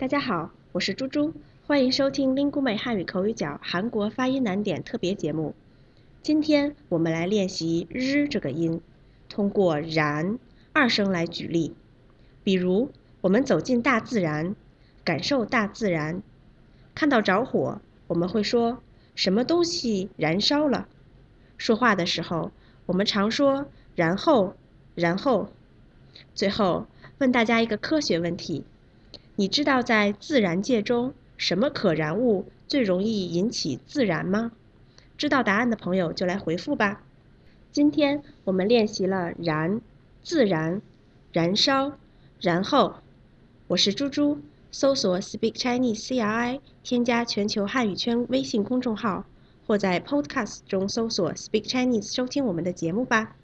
大家好，我是猪猪，欢迎收听 lingu 美汉语口语角韩国发音难点特别节目。今天我们来练习日这个音，通过然二声来举例。比如，我们走进大自然，感受大自然，看到着火，我们会说什么东西燃烧了。说话的时候，我们常说然后，然后。最后问大家一个科学问题。你知道在自然界中什么可燃物最容易引起自燃吗？知道答案的朋友就来回复吧。今天我们练习了燃、自燃、燃烧、然后。我是猪猪，搜索 Speak Chinese CRI，添加全球汉语圈微信公众号，或在 Podcast 中搜索 Speak Chinese 收听我们的节目吧。